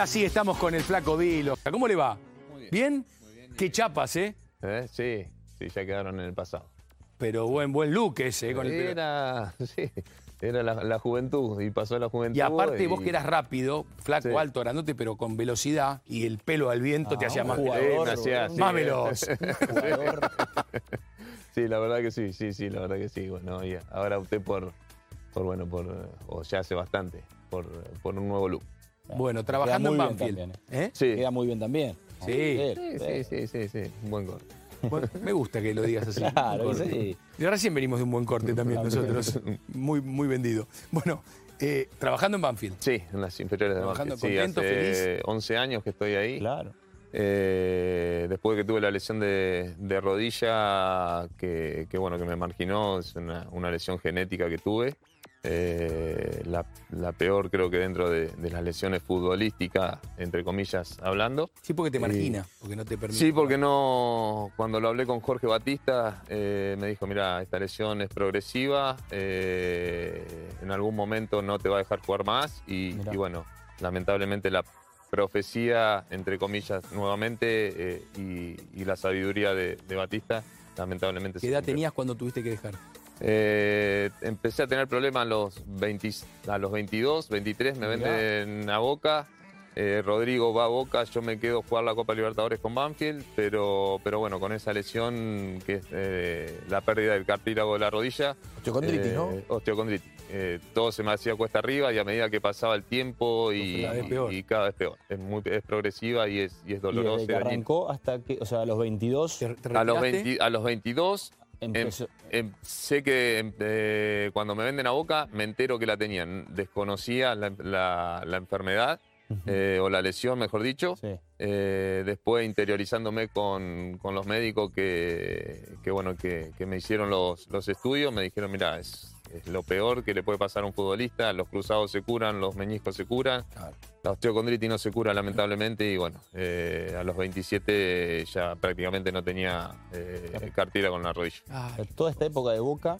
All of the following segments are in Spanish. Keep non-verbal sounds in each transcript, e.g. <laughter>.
Ahora sí estamos con el flaco Vilo. ¿Cómo le va? Muy bien. ¿Bien? Muy bien. Qué chapas, ¿eh? ¿Eh? Sí, sí, ya quedaron en el pasado. Pero buen, buen look ese, ¿eh? Con el pelo. Era, <laughs> sí, era la, la juventud y pasó la juventud. Y aparte vos que eras rápido, flaco, Sí. alto, grandote, pero con velocidad y el pelo al viento te Ah, hacía más jugador, Sí, hacía Más veloz. <laughs> <laughs> Sí, la verdad que sí, sí, sí, la verdad que sí. Bueno, y ahora opté por, por bueno, por, o ya hace bastante, por, por un nuevo look. Bueno, trabajando en Banfield. bien ¿Eh? Sí, Queda muy bien también. Sí. sí, sí, sí, sí, sí, un buen corte. Bueno, me gusta que lo digas así. Claro, sí. Y recién venimos de un buen corte también nosotros. Muy, muy vendido. Bueno, eh, trabajando en Banfield. Sí, en las inferiores de Banfield. Sí, contento, hace feliz. 11 años que estoy ahí. Claro. Eh, después que tuve la lesión de, de rodilla, que, que, bueno, que me marginó, es una, una lesión genética que tuve. Eh, la, la peor creo que dentro de, de las lesiones futbolísticas, entre comillas hablando. Sí, porque te margina, porque no te permite. Sí, porque no, cuando lo hablé con Jorge Batista, eh, me dijo, mira, esta lesión es progresiva, eh, en algún momento no te va a dejar jugar más y, bueno, lamentablemente la profecía, entre comillas, nuevamente, y, y la sabiduría de, de Batista, lamentablemente ¿Qué edad tenías cuando tuviste que dejar? Eh, empecé a tener problemas a los, 20 a los 22, 23, me venden a Boca. Eh, Rodrigo va a Boca, yo me quedo a jugar la Copa Libertadores con Banfield, pero, pero bueno, con esa lesión que es eh, la pérdida del cartílago de la rodilla. Osteocondritis, eh, ¿no? Osteocondritis. Eh, todo se me hacía cuesta arriba y a medida que pasaba el tiempo y, Cada vez peor. y cada vez peor. Es, muy, es progresiva y es, y es Y dolorosa. desde y que dañina. arrancó hasta que, o sea, a los 22 ¿Te, te A los, retiraste? 20 a los 22 empezó. Em, sé que em, eh, cuando me venden a boca me entero que la tenían. Desconocía la, la- la enfermedad eh, o la lesión, mejor dicho. Sí. Eh, después interiorizándome con, con los médicos que, que, bueno, que, que me hicieron los, los estudios, me dijeron, mira, es, es lo peor que le puede pasar a un futbolista. Los cruzados se curan, los meñiscos se curan. Claro. La osteocondritis no se cura lamentablemente y bueno, eh, a los 27 ya prácticamente no tenía eh, cartílago en la rodilla. Sea, toda esta época de Boca,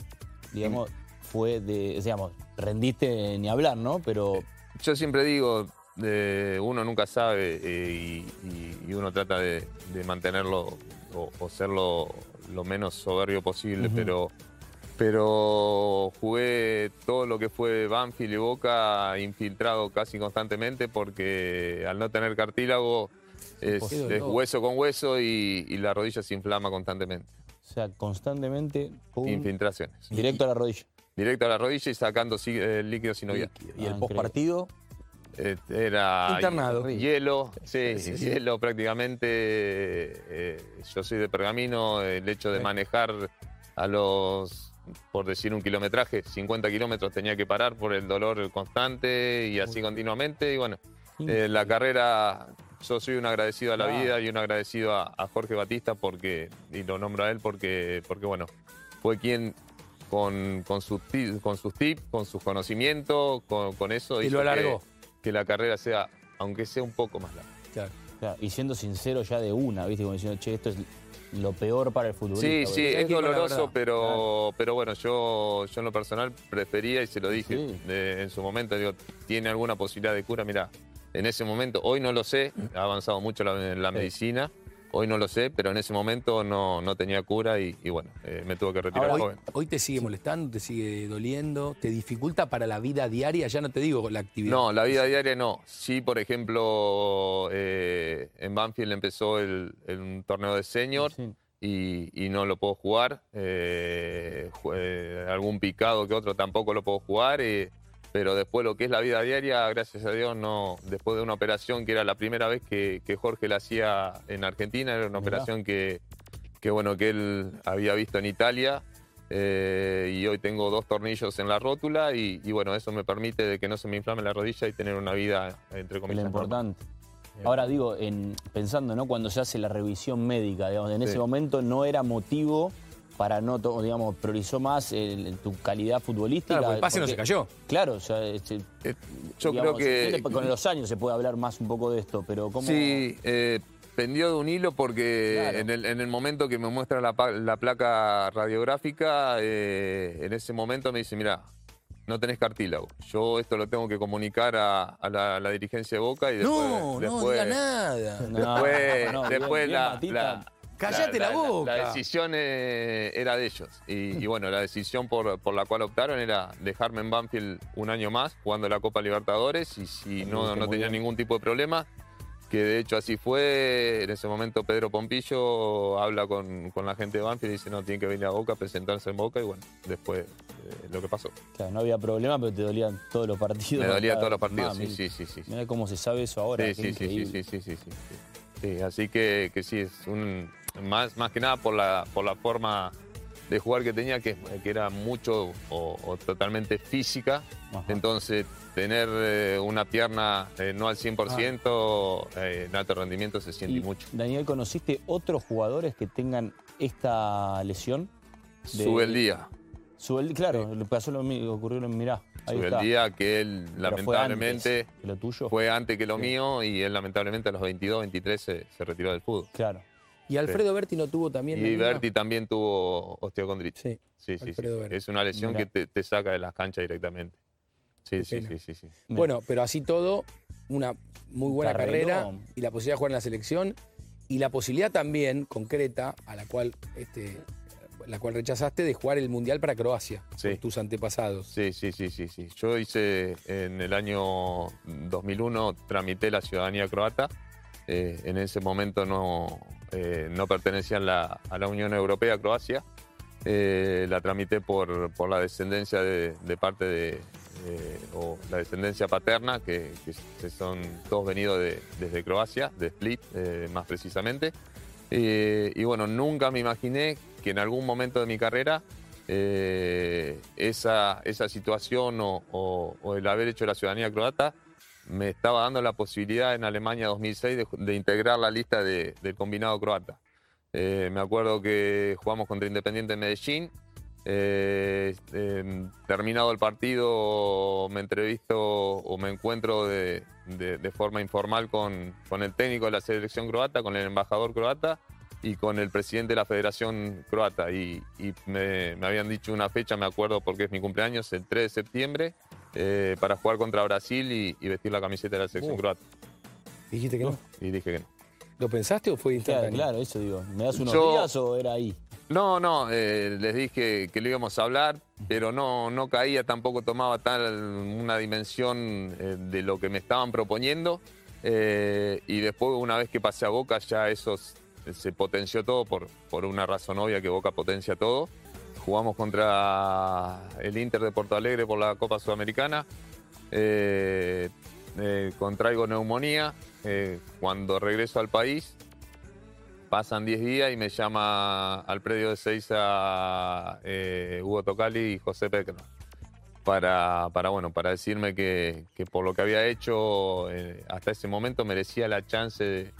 digamos, fue de, digamos, rendiste ni hablar, ¿no? Pero Yo siempre digo, eh, uno nunca sabe eh, y, y- y uno trata de, de mantenerlo o, o ser lo, lo menos soberbio posible, pero, pero jugué todo lo que fue Banfield y Boca infiltrado casi constantemente porque al no tener cartílago es, Qué es dolor. hueso con hueso y, y la rodilla se inflama constantemente. o sea, constantemente pum, Infiltraciones. directo a la rodilla. Directo a la rodilla y sacando sí- eh, líquido sinovial. Y el Ah, postpartido, Eh, Era Internado. hielo, sí, Sí, sí. hielo prácticamente. eh, yo soy de Pergamino, el hecho de Sí. manejar a los, por decir un kilometraje, 50 kilómetros tenía que parar por el dolor constante y así continuamente. Y bueno, eh, la carrera, yo soy un agradecido a la vida y un agradecido a, a Jorge Batista porque, y lo nombro a él porque, porque bueno, fue quien con, con, sus, con sus tips, con sus conocimientos, con, con eso Y hizo lo que- alargó. que la carrera sea, aunque sea un poco más larga. claro. claro, y siendo sincero ya de una, ¿viste? Como diciendo, che, esto es lo peor para el futbolista. Sí, sí, es doloroso, pero, pero bueno, yo, yo en lo personal prefería y se lo dije Sí. de- en su momento, digo, ¿tiene alguna posibilidad de cura? Mira, en ese momento, hoy no lo sé, ha avanzado mucho la, la Sí. medicina, hoy no lo sé, pero en ese momento no, no tenía cura y, y bueno, eh, me tuve que retirar Ahora, joven. hoy te sigue molestando, te sigue doliendo, te dificulta para la vida diaria, ya no te digo la actividad. No, la vida diaria no. Sí, por ejemplo, eh, en Banfield empezó el, el- un torneo de senior Sí. y, y no lo puedo jugar. Eh, algún picado que otro tampoco lo puedo jugar. Pero después lo que es la vida diaria, gracias a Dios, no. Después de una operación que era la primera vez que, que Jorge la hacía en Argentina, era una Mirá. operación que, que bueno que él había visto en Italia. eh, y hoy tengo dos tornillos en la rótula y, y bueno, eso me permite de que no se me inflame la rodilla y tener una vida, entre comillas, lo normal. importante. Ahora digo, en, pensando, ¿no? Cuando se hace la revisión médica, digamos, en ese momento no era motivo para no, digamos, priorizó más el- tu calidad futbolística. Claro, el pase no se cayó. Claro, o sea, este, Eh, yo digamos, creo que... Con los años se puede hablar más un poco de esto, pero ¿cómo...? Sí, eh, pendió de un hilo porque Claro. en, el, en el momento que me muestra la, la placa radiográfica, eh, en ese momento me dice, mira, no tenés cartílago. Yo esto lo tengo que comunicar a, a la, a la dirigencia de Boca y <laughs> después... no, no después, diga nada. No, Después, no, después bien, la, bien, Matita. la- boca. La, decisión eh, era de ellos. Y, y bueno, la decisión por, por la cual optaron era dejarme en Banfield un año más jugando la Copa Libertadores y si no, no tenía bien. ningún tipo de problema, que de hecho así fue. En ese momento Pedro Pompillo habla con, con la gente de Banfield y dice, no, tiene que venir a Boca, presentarse en Boca y bueno, después eh, lo que pasó. Claro, no había problema, pero te dolían todos los partidos. Me dolía Cada- todos los partidos, sí, Mami, sí, sí, sí. Mirá cómo se sabe eso ahora. Sí, sí, sí, sí, sí, sí, sí, sí, sí. Sí, así que, que sí, es un más, más que nada por la, por la forma de jugar que tenía, que, que era mucho o, o totalmente física. Ajá. Entonces, tener eh, una pierna eh, no al 100%, eh, en alto rendimiento se siente Y, mucho. Daniel, ¿conociste otros jugadores que tengan esta lesión? de- Sube el día, Sube el- claro, le pasó lo mismo, ocurrió lo mirá. Ahí sube está. el día que él Pero fue lamentablemente antes que lo tuyo. fue antes que lo Sí. mío y él lamentablemente a los 22, 23 se, se retiró del fútbol. Claro. Y Alfredo Berti no tuvo también. Y? Berti también tuvo osteocondritis. Sí. Sí, sí. Es una lesión Mirá. que te, te saca de las canchas directamente. Sí, sí, sí, sí, sí. Bueno, pero así todo, una muy buena carrera y la posibilidad de jugar en la selección y la posibilidad también concreta a la cual este, la cual rechazaste de jugar el mundial para Croacia Sí. tus antepasados. Sí, sí, sí, sí, sí. Yo hice en el año 2001, tramité la ciudadanía croata. Eh, en ese momento no, eh, no pertenecía a la, a la Unión Europea, Croacia. Eh, la tramité por, por la descendencia de, parte de, eh, o la descendencia paterna, que, son todos venidos de- desde Croacia, de Split eh, más precisamente. Y bueno, nunca me imaginé que en algún momento de mi carrera esa, esa situación o el haber hecho la ciudadanía croata me estaba dando la posibilidad en Alemania 2006 de, de integrar la lista de- del combinado croata. Eh, me acuerdo que jugamos contra Independiente en Medellín. eh, eh, terminado el partido, me entrevisto o me encuentro de, de- de forma informal con, con el técnico de la selección croata, con el embajador croata y con el presidente de la Federación Croata. Y, y me, me habían dicho una fecha, me acuerdo porque es mi cumpleaños, el 3 de septiembre, eh, para jugar contra Brasil y, y vestir la camiseta de la selección Uh. croata. ¿Dijiste que no? Y dije que no. ¿Lo pensaste o fue Claro, instantáneo? claro, eso digo. ¿Me das unos Yo- días o era ahí? No, no, eh, les dije que lo íbamos a hablar, pero no, no caía, tampoco tomaba tal una dimensión eh, de lo que me estaban proponiendo. eh, y después, una vez que pasé a Boca, ya eso se potenció todo por, por una razón obvia que Boca potencia todo. Jugamos contra el Inter de Porto Alegre por la Copa Sudamericana. Eh, eh, contraigo neumonía. eh, cuando regreso al país, Pasan 10 días y me llama al predio de Seiza eh, Hugo Tocali y José Pecno para, bueno, para decirme que, por lo que había hecho hasta ese momento merecía la chance de,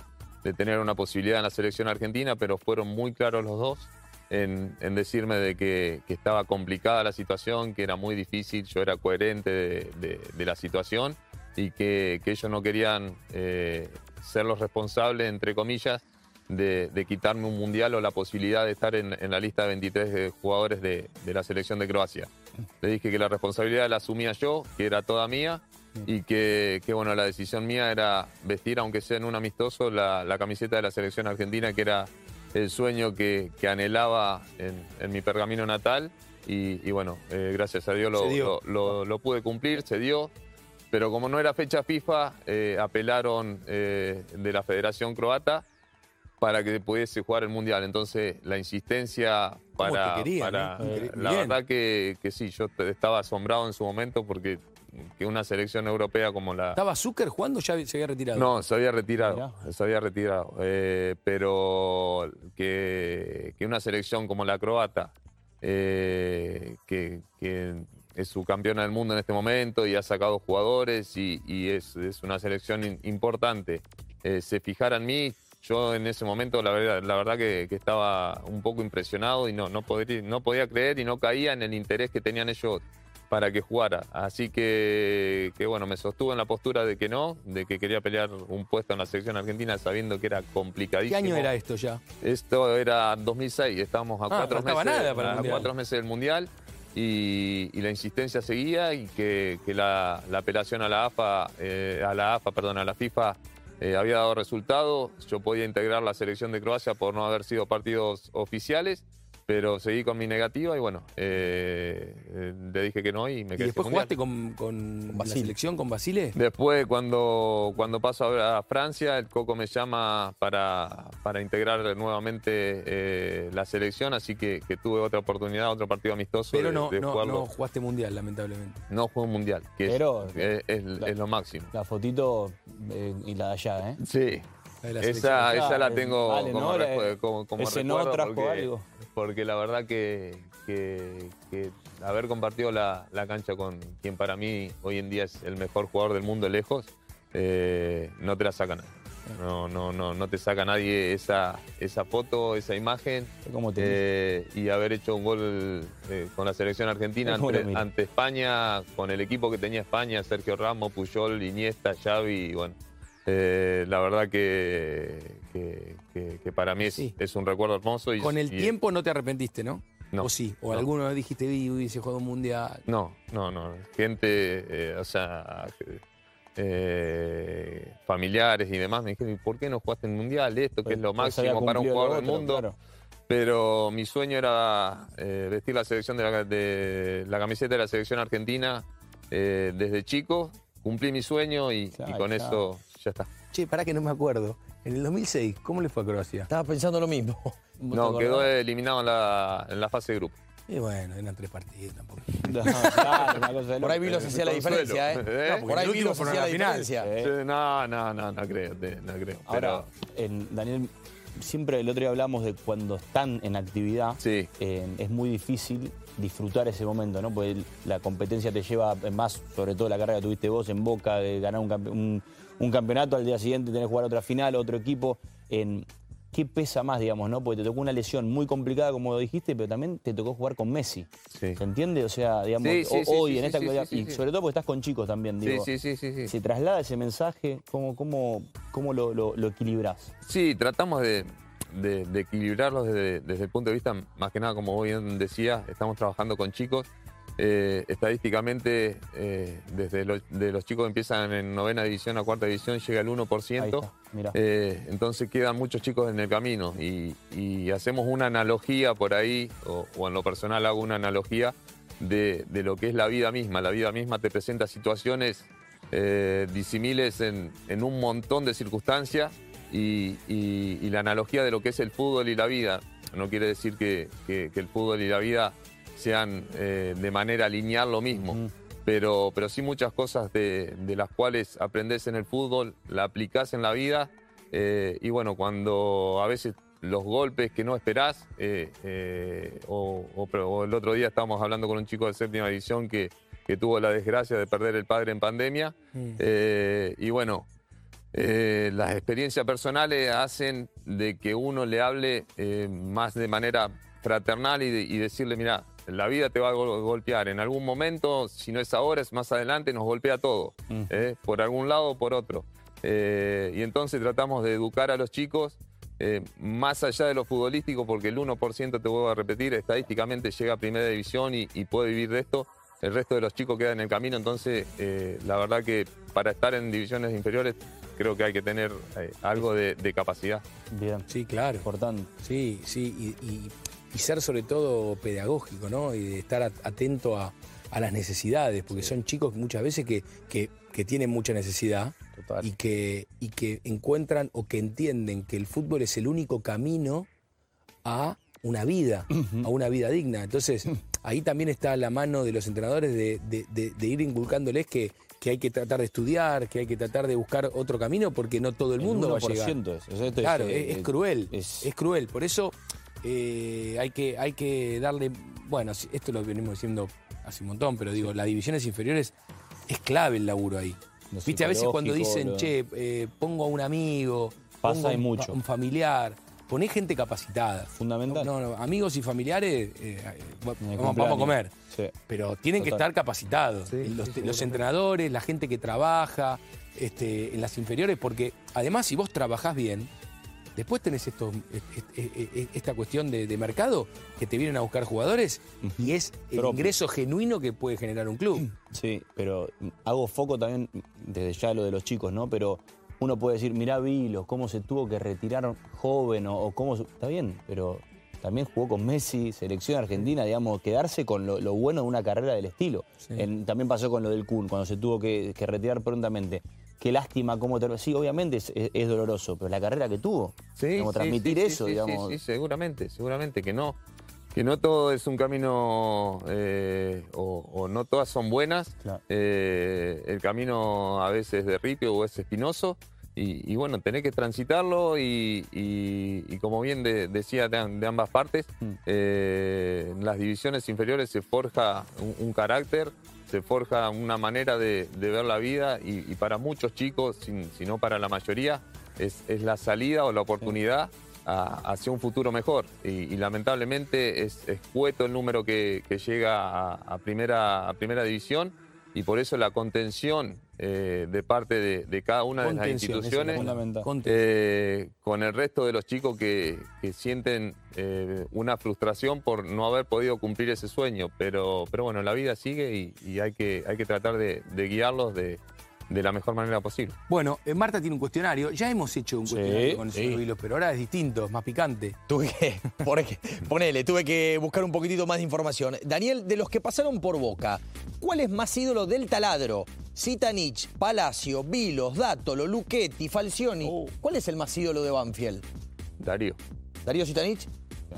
de tener una posibilidad en la selección argentina, pero fueron muy claros los dos en, en decirme de que, que estaba complicada la situación, que era muy difícil, yo era coherente de, de- de la situación y que, que ellos no querían eh, ser los responsables, entre comillas, de, de quitarme un mundial o la posibilidad de estar en, en la lista de 23 de jugadores de, de la selección de Croacia. Le dije que la responsabilidad la asumía yo, que era toda mía, y que, que, bueno, la decisión mía era vestir, aunque sea en un amistoso, la, la camiseta de la selección argentina, que era el sueño que, que anhelaba en, en mi pergamino natal. Y, y bueno, eh, gracias a Dios lo, Se dio. lo- lo- lo pude cumplir, se dio. Pero como no era fecha FIFA, eh, apelaron eh, de la Federación Croata para que pudiese jugar el Mundial. Entonces, la insistencia ¿Cómo para... te querían, para- la Bien. verdad que, que sí, yo estaba asombrado en su momento porque que una selección europea como la... ¿Estaba Zucker jugando ya se había retirado? No, se había retirado, Mirá. se había retirado. Eh, pero que, que una selección como la croata, eh, que, que es su campeona del mundo en este momento y ha sacado jugadores y, y es, es una selección in- importante, eh, se fijara en mí, yo en ese momento la verdad, la verdad que, que estaba un poco impresionado y no, no, podría, no podía creer y no caía en el interés que tenían ellos para que jugara. Así que, que, bueno, me sostuve en la postura de que no, de que quería pelear un puesto en la selección argentina sabiendo que era ¿Qué complicadísimo. año era esto ya? Esto era 2006, estábamos a Ah, cuatro meses, nada para el a Mundial. cuatro meses del Mundial. y, y la insistencia seguía y que, que la, la apelación a la AFA, eh, a la AFA, perdón, a la FIFA eh, había dado resultado. Yo podía integrar la selección de Croacia por no haber sido partidos oficiales, pero seguí con mi negativa y bueno, eh, eh, le dije que no y me ¿Y quedé después sin mundial. jugaste con, con la selección, con Basile? Después, cuando, cuando paso a, Francia, el Coco me llama para, para integrar nuevamente eh, la selección, así que, que tuve otra oportunidad, otro partido amistoso Pero de, no, de no, jugarlo. no jugaste mundial, lamentablemente. No jugué un mundial, que es- Pero- es, es- es lo máximo. La fotito eh, y la de allá, ¿eh? Sí, La de la selección. esa, esa la tengo vale, como, ¿no? Como, como ese no recuerdo trajo porque, algo. porque la verdad que, que- que haber compartido la, la cancha con quien para mí hoy en día es el mejor jugador del mundo lejos, eh, no te la saca nadie. No, no, no, no te saca nadie esa, esa foto, esa imagen. ¿Cómo te Eh, y haber hecho un gol eh, con la selección argentina ¿Cómo lo ante, España, con el equipo que tenía España, Sergio Ramos, Puyol, Iniesta, Xavi, y bueno, eh, la verdad que, que, que- que para mí es, Sí. es un recuerdo hermoso. Y, Con el y- tiempo no te arrepentiste, ¿no? No, ¿O sí? ¿O no. vez dijiste, vi, hubiese jugado un mundial? No, no, no. Gente, eh, o sea, eh, familiares y demás me dijeron, ¿y por qué no jugaste en Mundial? Esto que es lo Pues máximo para un jugador del mundo. claro. Pero mi sueño era eh, vestir la selección de la, de la camiseta de la selección argentina desde chico. Cumplí mi sueño y, con eso ya está. Che, pará que no me acuerdo. En el 2006, ¿cómo le fue a Croacia? Estaba pensando lo mismo. <laughs> ¿Vos te No, quedó eliminado en la, en la fase de grupo. Y bueno, eran tres partidos tampoco. <laughs> No, claro, una cosa de Por ahí loco. vi lo hacía la diferencia, ¿eh? <laughs> ¿Eh? Por ahí el vi lo último fueron hacía la diferencia. Eh. No, no, no, no creo, no creo. Ahora, Pero en- Daniel, siempre el otro día hablamos de cuando están en actividad, sí, eh, es muy difícil disfrutar ese momento, ¿no? Porque la competencia te lleva eh, más, sobre todo la carrera que tuviste vos en Boca, de ganar un, campe- un- un campeonato, al día siguiente tenés que jugar otra final, otro equipo. En, ¿Qué pesa más, digamos, no? Porque te tocó una lesión muy complicada, como dijiste, pero también te tocó jugar con Messi. sí. ¿Se entiende? O sea, digamos, Sí, sí, hoy en esta actualidad, y sobre todo porque estás con chicos también, digo. sí, sí, sí, sí. ¿Se traslada ese mensaje? ¿Cómo, cómo, cómo lo, lo, lo equilibrás? Sí, tratamos de, de- de equilibrarlos desde, desde el punto de vista, más que nada, como bien decías, estamos trabajando con chicos. Eh, estadísticamente, eh, desde los, de los chicos que empiezan en novena división a cuarta división, llega el 1%. Ahí está. Eh, entonces quedan muchos chicos en el camino y, y hacemos una analogía por ahí, o, o en lo personal hago una analogía de, de lo que es la vida misma. La vida misma te presenta situaciones eh, disimiles en, en un montón de circunstancias y, y- y la analogía de lo que es el fútbol y la vida. No quiere decir que, que- que el fútbol y la vida sean eh, de manera lineal lo mismo pero, pero sí muchas cosas de, de las cuales aprendes en el fútbol, la aplicás en la vida. eh, y bueno, cuando a veces los golpes que no esperás, eh, o, o- o el otro día estábamos hablando con un chico de séptima división que, que tuvo la desgracia de perder el padre en pandemia. Mm. Y bueno, eh, las experiencias personales hacen de que uno le hable eh, más de manera fraternal y, de- y decirle, mira, la vida te va a gol- golpear. En algún momento, si no es ahora, es más adelante, nos golpea todo, Mm. ¿eh? por algún lado o por otro. Eh, y entonces tratamos de educar a los chicos eh, más allá de lo futbolístico, porque el 1%, te vuelvo a repetir, estadísticamente llega a primera división y, y puede vivir de esto. El resto de los chicos queda en el camino, entonces eh, la verdad que para estar en divisiones inferiores creo que hay que tener eh, algo de, de capacidad. Bien, Sí, claro. importante. Sí, sí, y, y- y ser sobre todo pedagógico, ¿no? Y de estar at- atento a, a las necesidades, porque son chicos muchas veces que, que- que tienen mucha necesidad Total. y que, y que encuentran o que entienden que el fútbol es el único camino a una vida, a una vida digna. Entonces, <laughs> ahí también está la mano de los entrenadores de, de- de- de ir inculcándoles que, que hay que tratar de estudiar, que hay que tratar de buscar otro camino, porque no todo el mundo va a llegar. 1% es. O sea, esto Claro, eh, es, es cruel, es, cruel. Por eso eh, hay, que, hay que darle, bueno, esto lo venimos diciendo hace un montón, pero digo, las divisiones inferiores es clave el laburo ahí. Lo Viste, a veces cuando dicen, lo- che, eh, pongo a un amigo, Pasa pongo y a un, mucho. un familiar, poné gente capacitada. Fundamental. No, no, amigos y familiares, eh, vamos, a comer. Sí. Pero tienen que estar capacitados. los, los entrenadores, la gente que trabaja este, en las inferiores, porque además si vos trabajás bien, Después tenés esto, esta cuestión de, de mercado que te vienen a buscar jugadores y es el Propio. ingreso genuino que puede generar un club. Sí, pero hago foco también desde ya lo de los chicos, ¿no? Pero uno puede decir, mirá Vilos, cómo se tuvo que retirar joven o, o cómo... Está bien, pero también jugó con Messi, selección argentina, digamos, quedarse con lo, lo bueno de una carrera del estilo. Sí. En- también pasó con lo del Kun, cuando se tuvo que, que retirar prontamente. Qué lástima cómo te... Sí, obviamente es, doloroso, pero la carrera que tuvo, Sí, sí, transmitir sí, eso, sí, digamos... Sí, seguramente, seguramente que no, que no todo es un camino eh, o, o no todas son buenas. Claro. Eh, el camino a veces es de ripio o es espinoso. Y, y bueno, tenés que transitarlo y, y- y como bien de- decía de, am- de ambas partes, Mm. eh, en las divisiones inferiores se forja un, un carácter, se forja una manera de, de ver la vida y, para muchos chicos, sin- si no para la mayoría, es, es la salida o la oportunidad a- hacia un futuro mejor. Y, lamentablemente es, es cueto el número que, que llega a, a primera, a primera división y por eso la contención eh, de parte de, de cada una de las instituciones eh, con el resto de los chicos que, que sienten eh, una frustración por no haber podido cumplir ese sueño. Pero, pero bueno, la vida sigue y, y hay, que, hay que tratar de, de guiarlos de, de la mejor manera posible. Bueno, eh, Marta tiene un cuestionario. Ya hemos hecho un Sí, cuestionario con el sí. pero ahora es distinto, es más picante. Tuve que, <laughs> ponele, tuve que buscar un poquitito más de información. Daniel, de los que pasaron por Boca, ¿cuál es más ídolo del taladro? Zitanich, Palacio, Vilos, Dátolo, Luchetti, Falcioni. Oh. ¿Cuál es el más ídolo de Banfield? Darío. ¿Darío Zitanich?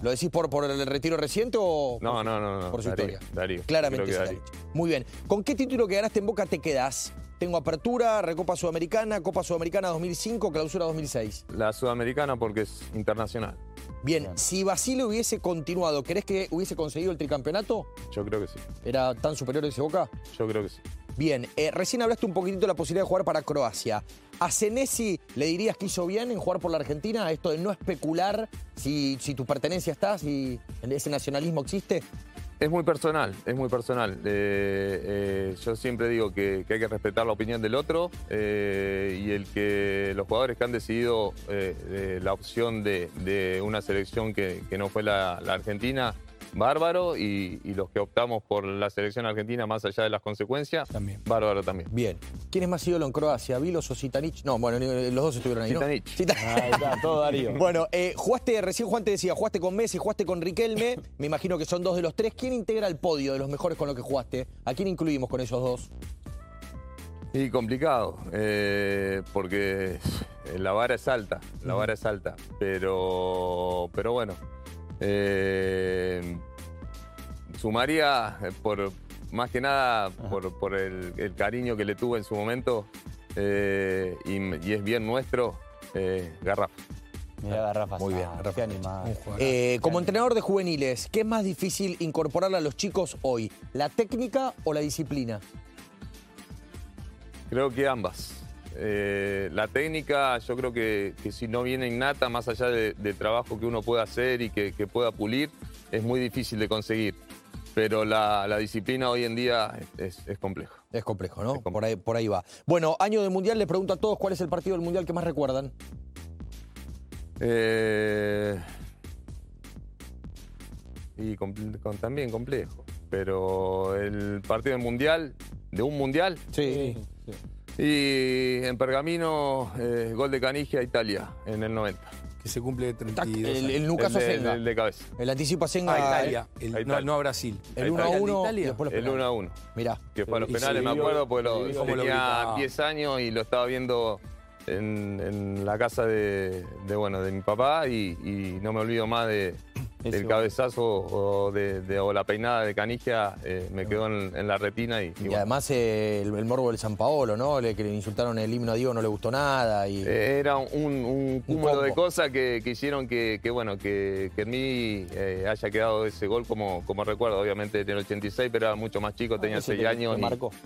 ¿Lo decís por, por el retiro reciente o No, no, no, no. por su Darío, historia? Darío. Claramente Darío. Muy bien. ¿Con qué título que ganaste en Boca te quedás? Tengo Apertura, Recopa Sudamericana, Copa Sudamericana 2005, Clausura 2006. La sudamericana porque es internacional. Bien, Bien. si Basile hubiese continuado, ¿crees que hubiese conseguido el tricampeonato? Yo creo que sí. ¿Era tan superior ese Boca? Yo creo que sí. Bien, eh, recién hablaste un poquitito de la posibilidad de jugar para Croacia. ¿A Senesi le dirías que hizo bien en jugar por la Argentina? Esto de no especular si, si tu pertenencia está, si ese nacionalismo existe. Es muy personal, es muy personal. Eh, eh, yo siempre digo que, hay que respetar la opinión del otro eh, y el que los jugadores que han decidido la opción de, una selección que, no fue la Argentina, bárbaro, y, y los que optamos por la selección argentina más allá de las consecuencias, También. bárbaro también. Bien. ¿Quién es más ídolo en Croacia, Vilos o Zitanich? No, bueno, eh, los dos estuvieron ahí, ¿no? Zitanich. Zita- Ahí está, todo Darío. <laughs> Bueno, eh, jugaste, recién Juan te decía, jugaste con Messi, jugaste con Riquelme, me imagino que son dos de los tres. ¿Quién integra el podio de los mejores con los que jugaste? ¿A quién incluimos con esos dos? Y complicado, eh, porque la vara es alta, la vara es alta, pero, pero bueno, eh, sumaría eh, por más que nada por, por el, el cariño que le tuve en su momento eh, y, y es bien nuestro, eh, Garrafa. Mirá Garrafa. Muy bien, Garrafa. Qué. Eh, como entrenador de juveniles, ¿qué es más difícil incorporar a los chicos hoy? ¿La técnica o la disciplina? Creo que ambas. Eh, la técnica, yo creo que, que si no viene innata, más allá de- del trabajo que uno pueda hacer y que, que pueda pulir, es muy difícil de conseguir. Pero la, la disciplina hoy en día es, es complejo. Es complejo, ¿no? Es complejo. Por, ahí, por ahí va. Bueno, año de Mundial, les pregunto a todos cuál es el partido del Mundial que más recuerdan. Eh, y con- también complejo. Pero el partido del mundial, de un mundial, Sí. Y en Pergamino, eh, gol de Canigia a Italia en el 90. Que se cumple Tac, 32 El, años. el Nucaso el, de, Senga. el de cabeza. El anticipo a Senga. Ah, Italia. El- A no, Italia. no a Brasil. El Ahí 1 a está. 1 Italia. y después los El penales. 1 a 1. Mirá. Que fue a los penales, me acuerdo, porque lo, lo tenía gritaba. 10 años y lo estaba viendo en, en la casa de, de, bueno, de mi papá y, y no me olvido más de, del gol. cabezazo o, de, de- o la peinada de Canigia, eh, me quedó en, en la retina y, y Y bueno. además eh, el, el morbo del San Paolo, ¿no? Le, que le insultaron el himno a Diego, no le gustó nada. Y... Eh, Era un, un cúmulo de cosas que, que hicieron que, que, bueno, que, que en mí haya quedado ese gol como, como recuerdo. Obviamente en el 86, pero era mucho más chico, tenía Ah, ese 6 te- años.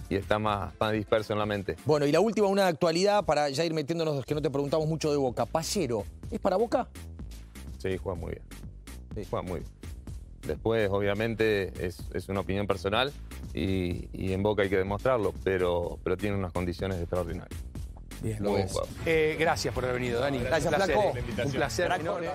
Y, está más, más disperso en la mente. Bueno, y la última, una de actualidad para ya ir metiéndonos, que no te preguntamos mucho de Boca. Pallero, ¿es para Boca? Sí, juega muy bien. Sí. Muy bien. Después, obviamente, es, es una opinión personal y, en Boca hay que demostrarlo, pero, pero tiene unas condiciones extraordinarias. Bien, pues. eh, gracias por haber venido, Dani. Gracias, Un placer. Flaco. Eh.